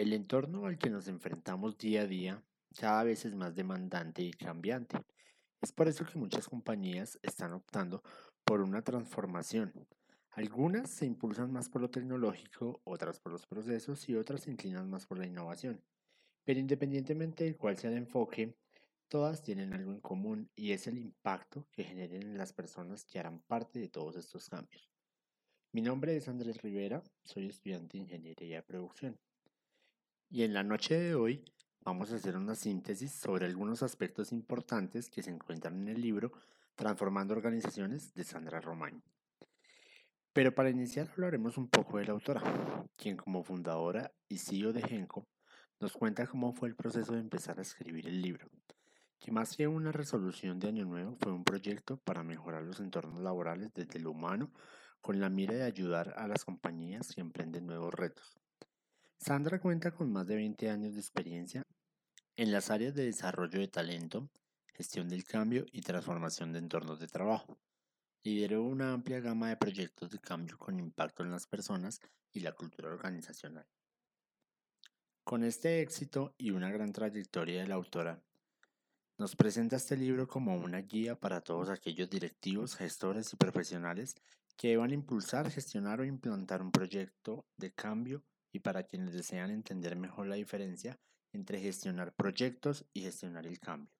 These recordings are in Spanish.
El entorno al que nos enfrentamos día a día cada vez es más demandante y cambiante. Es por eso que muchas compañías están optando por una transformación. Algunas se impulsan más por lo tecnológico, otras por los procesos y otras se inclinan más por la innovación. Pero independientemente de cuál sea el enfoque, todas tienen algo en común y es el impacto que generen en las personas que harán parte de todos estos cambios. Mi nombre es Andrés Rivera, soy estudiante de Ingeniería de Producción. Y en la noche de hoy vamos a hacer una síntesis sobre algunos aspectos importantes que se encuentran en el libro Transformando Organizaciones de Sandra Román. Pero para iniciar hablaremos un poco de la autora, quien como fundadora y CEO de Genco nos cuenta cómo fue el proceso de empezar a escribir el libro, que más que una resolución de año nuevo fue un proyecto para mejorar los entornos laborales desde lo humano con la mira de ayudar a las compañías que emprenden nuevos retos. Sandra cuenta con más de 20 años de experiencia en las áreas de desarrollo de talento, gestión del cambio y transformación de entornos de trabajo. Lideró una amplia gama de proyectos de cambio con impacto en las personas y la cultura organizacional. Con este éxito y una gran trayectoria de la autora, nos presenta este libro como una guía para todos aquellos directivos, gestores y profesionales que deban impulsar, gestionar o implantar un proyecto de cambio y para quienes desean entender mejor la diferencia entre gestionar proyectos y gestionar el cambio.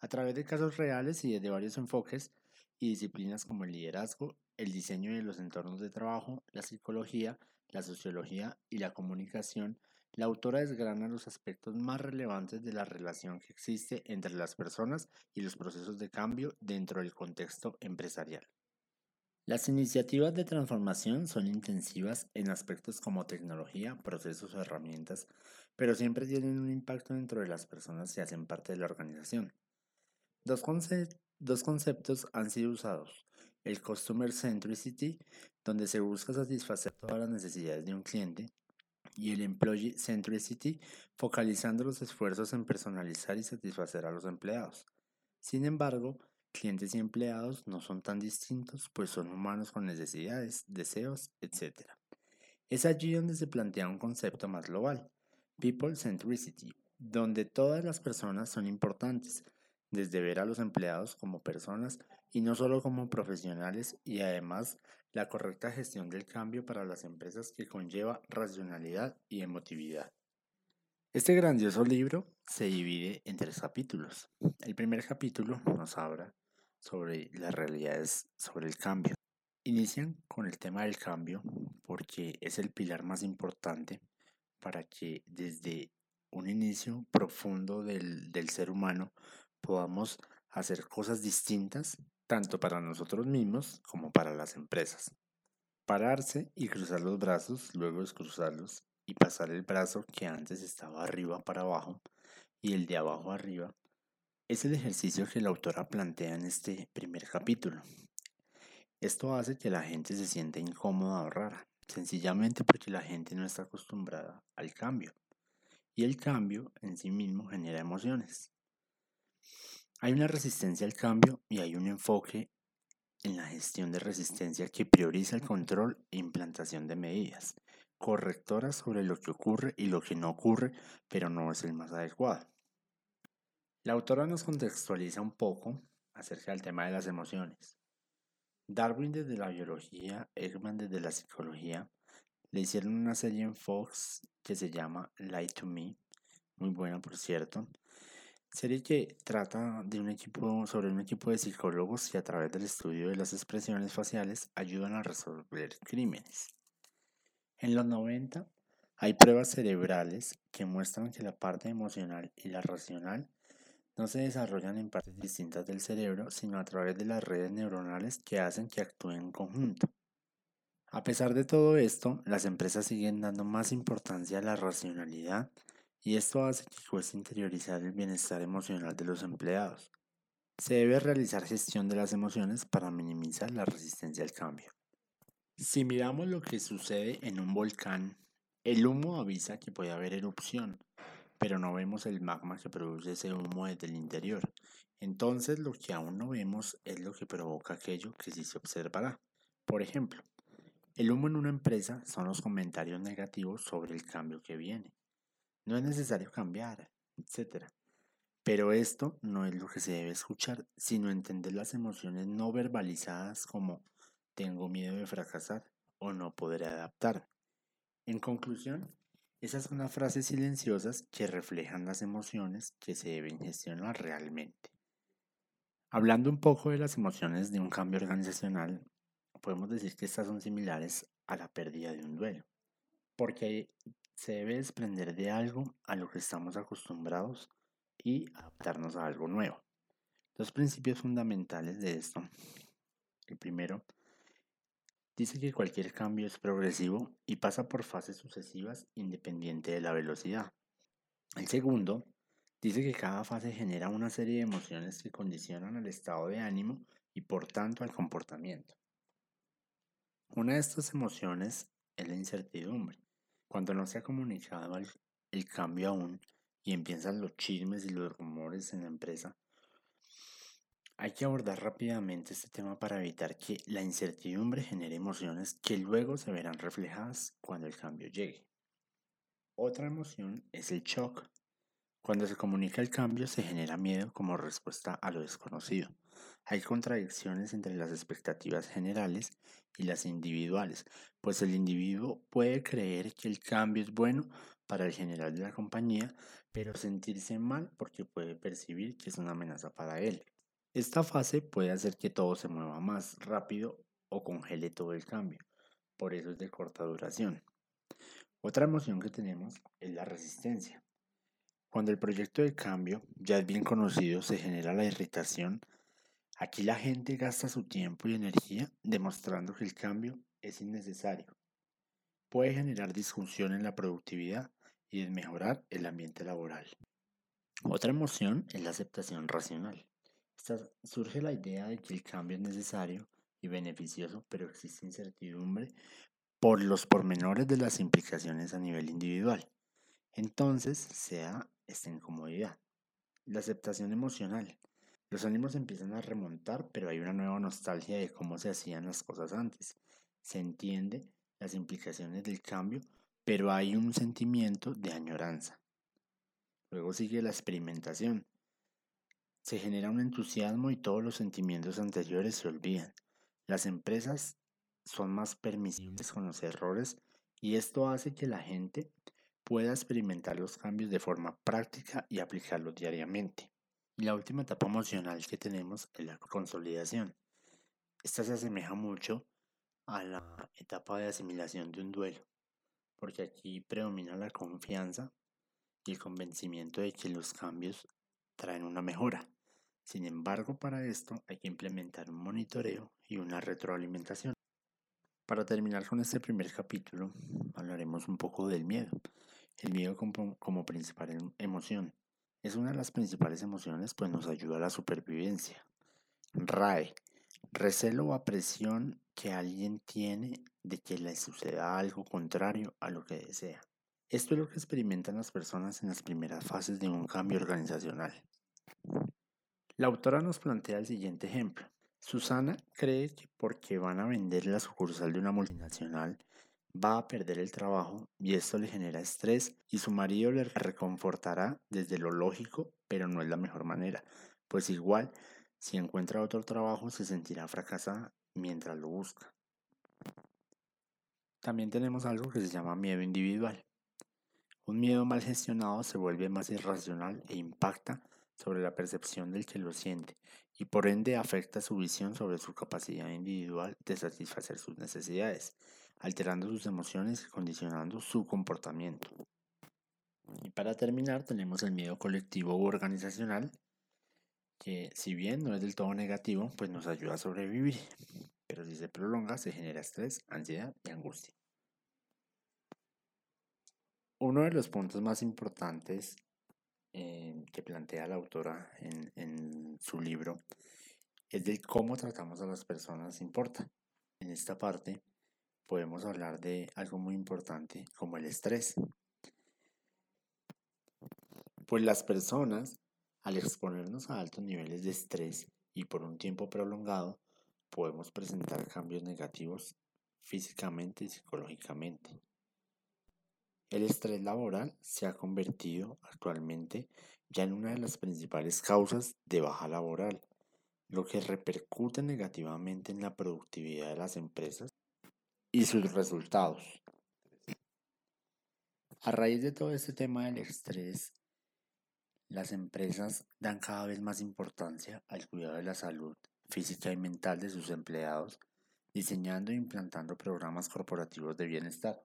A través de casos reales y desde varios enfoques y disciplinas como el liderazgo, el diseño de los entornos de trabajo, la psicología, la sociología y la comunicación, la autora desgrana los aspectos más relevantes de la relación que existe entre las personas y los procesos de cambio dentro del contexto empresarial. Las iniciativas de transformación son intensivas en aspectos como tecnología, procesos o herramientas, pero siempre tienen un impacto dentro de las personas que hacen parte de la organización. Dos, conceptos han sido usados. El Customer Centricity, donde se busca satisfacer todas las necesidades de un cliente, y el Employee Centricity, focalizando los esfuerzos en personalizar y satisfacer a los empleados. Sin embargo, Clientes y empleados no son tan distintos, pues son humanos con necesidades, deseos, etc. Es allí donde se plantea un concepto más global, People Centricity, donde todas las personas son importantes, desde ver a los empleados como personas y no solo como profesionales y además la correcta gestión del cambio para las empresas que conlleva racionalidad y emotividad. Este grandioso libro se divide en tres capítulos. El primer capítulo nos habla sobre las realidades sobre el cambio. Inician con el tema del cambio porque es el pilar más importante para que desde un inicio profundo del, del ser humano podamos hacer cosas distintas tanto para nosotros mismos como para las empresas. Pararse y cruzar los brazos, luego descruzarlos y pasar el brazo que antes estaba arriba para abajo y el de abajo arriba es el ejercicio que la autora plantea en este primer capítulo. Esto hace que la gente se sienta incómoda o rara, sencillamente porque la gente no está acostumbrada al cambio. Y el cambio en sí mismo genera emociones. Hay una resistencia al cambio y hay un enfoque en la gestión de resistencia que prioriza el control e implantación de medidas correctoras sobre lo que ocurre y lo que no ocurre, pero no es el más adecuado. La autora nos contextualiza un poco acerca del tema de las emociones. Darwin desde la biología, Ekman desde la psicología, le hicieron una serie en Fox que se llama Lie to Me, muy buena por cierto, serie que trata de un equipo sobre un equipo de psicólogos que a través del estudio de las expresiones faciales ayudan a resolver crímenes. En los 90 hay pruebas cerebrales que muestran que la parte emocional y la racional no se desarrollan en partes distintas del cerebro, sino a través de las redes neuronales que hacen que actúen en conjunto. A pesar de todo esto, las empresas siguen dando más importancia a la racionalidad y esto hace que cueste interiorizar el bienestar emocional de los empleados. Se debe realizar gestión de las emociones para minimizar la resistencia al cambio. Si miramos lo que sucede en un volcán, el humo avisa que puede haber erupción, pero no vemos el magma que produce ese humo desde el interior. Entonces lo que aún no vemos es lo que provoca aquello que sí se observará. Por ejemplo, el humo en una empresa son los comentarios negativos sobre el cambio que viene. no es necesario cambiar, etc. Pero esto no es lo que se debe escuchar, sino entender las emociones no verbalizadas como tengo miedo de fracasar o no podré adaptar. En conclusión, esas son las frases silenciosas que reflejan las emociones que se deben gestionar realmente. Hablando un poco de las emociones de un cambio organizacional, podemos decir que estas son similares a la pérdida de un duelo, porque se debe desprender de algo a lo que estamos acostumbrados y adaptarnos a algo nuevo. Dos principios fundamentales de esto. El primero dice que cualquier cambio es progresivo y pasa por fases sucesivas independiente de la velocidad. El segundo dice que cada fase genera una serie de emociones que condicionan el estado de ánimo y por tanto al comportamiento. Una de estas emociones es la incertidumbre. Cuando no se ha comunicado el, cambio aún y empiezan los chismes y los rumores en la empresa, hay que abordar rápidamente este tema para evitar que la incertidumbre genere emociones que luego se verán reflejadas cuando el cambio llegue. Otra emoción es el shock. Cuando se comunica el cambio se genera miedo como respuesta a lo desconocido. Hay contradicciones entre las expectativas generales y las individuales, pues el individuo puede creer que el cambio es bueno para el general de la compañía, pero sentirse mal porque puede percibir que es una amenaza para él. Esta fase puede hacer que todo se mueva más rápido o congele todo el cambio, por eso es de corta duración. Otra emoción que tenemos es la resistencia. Cuando el proyecto de cambio ya es bien conocido, se genera la irritación Aquí la gente gasta su tiempo y energía demostrando que el cambio es innecesario. Puede generar disfunción en la productividad y desmejorar el ambiente laboral. Otra emoción es la aceptación racional. Surge la idea de que el cambio es necesario y beneficioso, pero existe incertidumbre por los pormenores de las implicaciones a nivel individual. Entonces se da esta incomodidad. La aceptación emocional los ánimos empiezan a remontar, pero hay una nueva nostalgia de cómo se hacían las cosas antes. Se entiende las implicaciones del cambio, pero hay un sentimiento de añoranza. Luego sigue la experimentación. Se genera un entusiasmo y todos los sentimientos anteriores se olvidan. Las empresas son más permisibles con los errores y esto hace que la gente pueda experimentar los cambios de forma práctica y aplicarlos diariamente. Y la última etapa emocional que tenemos es la consolidación. Esta se asemeja mucho a la etapa de asimilación de un duelo, porque aquí predomina la confianza y el convencimiento de que los cambios traen una mejora. Sin embargo, para esto hay que implementar un monitoreo y una retroalimentación. Para terminar con este primer capítulo, hablaremos un poco del miedo. El miedo como, como principal em, emoción es una de las principales emociones, pues nos ayuda a la supervivencia. RAE, recelo o apresión que alguien tiene de que le suceda algo contrario a lo que desea. Esto es lo que experimentan las personas en las primeras fases de un cambio organizacional. La autora nos plantea el siguiente ejemplo. Susana cree que porque van a vender la sucursal de una multinacional, va a perder el trabajo y esto le genera estrés y su marido le reconfortará desde lo lógico, pero no es la mejor manera, pues igual si encuentra otro trabajo se sentirá fracasada mientras lo busca. También tenemos algo que se llama miedo individual. Un miedo mal gestionado se vuelve más irracional e impacta sobre la percepción del que lo siente y por ende afecta su visión sobre su capacidad individual de satisfacer sus necesidades alterando sus emociones y condicionando su comportamiento. Y para terminar tenemos el miedo colectivo u organizacional, que si bien no es del todo negativo, pues nos ayuda a sobrevivir, pero si se prolonga se genera estrés, ansiedad y angustia. Uno de los puntos más importantes eh, que plantea la autora en, en su libro es de cómo tratamos a las personas importa. En esta parte podemos hablar de algo muy importante como el estrés. Pues las personas, al exponernos a altos niveles de estrés y por un tiempo prolongado, podemos presentar cambios negativos físicamente y psicológicamente. El estrés laboral se ha convertido actualmente ya en una de las principales causas de baja laboral, lo que repercute negativamente en la productividad de las empresas y sus resultados. A raíz de todo este tema del estrés, las empresas dan cada vez más importancia al cuidado de la salud física y mental de sus empleados, diseñando e implantando programas corporativos de bienestar.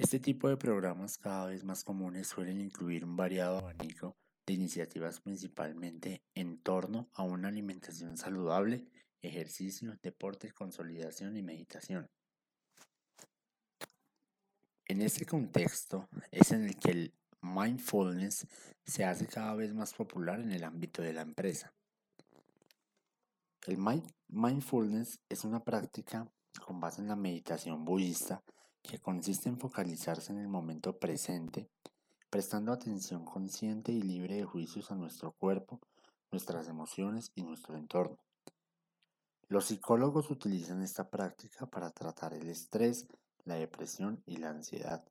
Este tipo de programas cada vez más comunes suelen incluir un variado abanico de iniciativas principalmente en torno a una alimentación saludable, ejercicio, deporte, consolidación y meditación. En este contexto es en el que el mindfulness se hace cada vez más popular en el ámbito de la empresa. El mindfulness es una práctica con base en la meditación budista que consiste en focalizarse en el momento presente, prestando atención consciente y libre de juicios a nuestro cuerpo, nuestras emociones y nuestro entorno. Los psicólogos utilizan esta práctica para tratar el estrés, la depresión y la ansiedad.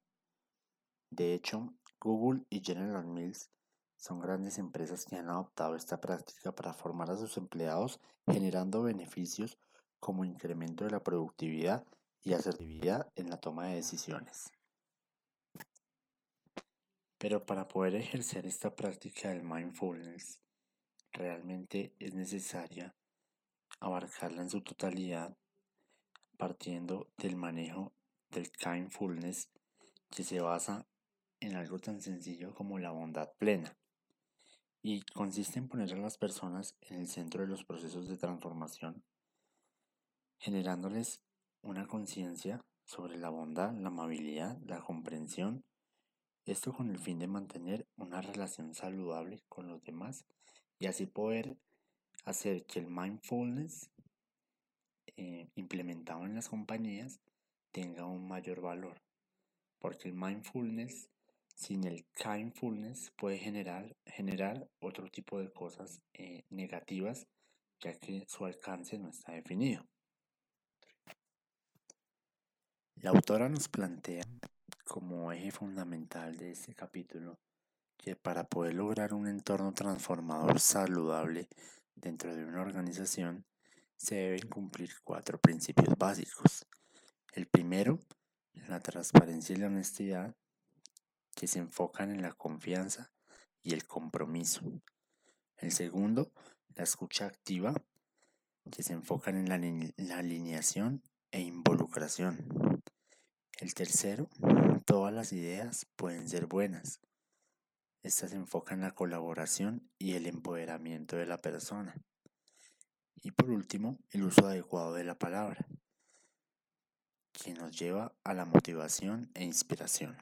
De hecho, Google y General Mills son grandes empresas que han adoptado esta práctica para formar a sus empleados generando beneficios como incremento de la productividad y asertividad en la toma de decisiones. Pero para poder ejercer esta práctica del mindfulness, realmente es necesaria abarcarla en su totalidad partiendo del manejo del kindfulness que se basa en algo tan sencillo como la bondad plena y consiste en poner a las personas en el centro de los procesos de transformación, generándoles una conciencia sobre la bondad, la amabilidad, la comprensión, esto con el fin de mantener una relación saludable con los demás y así poder hacer que el mindfulness eh, implementado en las compañías tenga un mayor valor. Porque el mindfulness sin el kindfulness puede generar, generar otro tipo de cosas eh, negativas ya que su alcance no está definido. La autora nos plantea como eje fundamental de este capítulo que para poder lograr un entorno transformador saludable dentro de una organización se deben cumplir cuatro principios básicos. El primero, la transparencia y la honestidad, que se enfocan en la confianza y el compromiso. El segundo, la escucha activa, que se enfocan en la, la alineación e involucración. El tercero, todas las ideas pueden ser buenas. Estas enfocan en la colaboración y el empoderamiento de la persona. Y por último, el uso adecuado de la palabra, que nos lleva a la motivación e inspiración.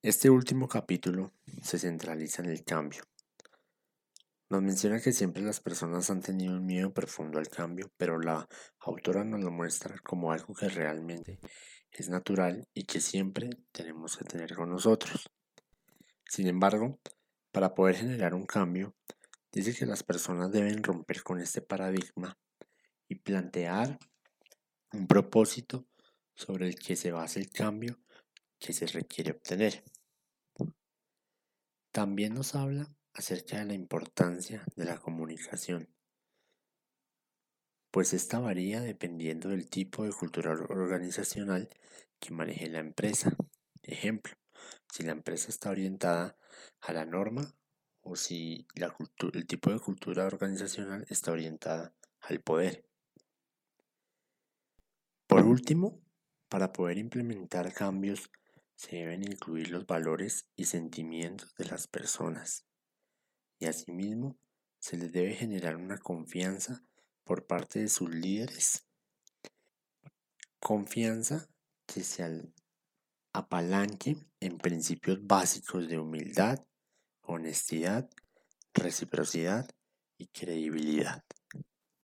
Este último capítulo se centraliza en el cambio, nos menciona que siempre las personas han tenido un miedo profundo al cambio, pero la autora nos lo muestra como algo que realmente es natural y que siempre tenemos que tener con nosotros. Sin embargo, para poder generar un cambio, dice que las personas deben romper con este paradigma y plantear un propósito sobre el que se basa el cambio que se requiere obtener. También nos habla acerca de la importancia de la comunicación, pues esta varía dependiendo del tipo de cultura organizacional que maneje la empresa. Ejemplo, si la empresa está orientada a la norma o si la el tipo de cultura organizacional está orientada al poder. Por último, para poder implementar cambios se deben incluir los valores y sentimientos de las personas y asimismo se les debe generar una confianza por parte de sus líderes. Confianza que se apalanque en principios básicos de humildad, honestidad, reciprocidad y credibilidad.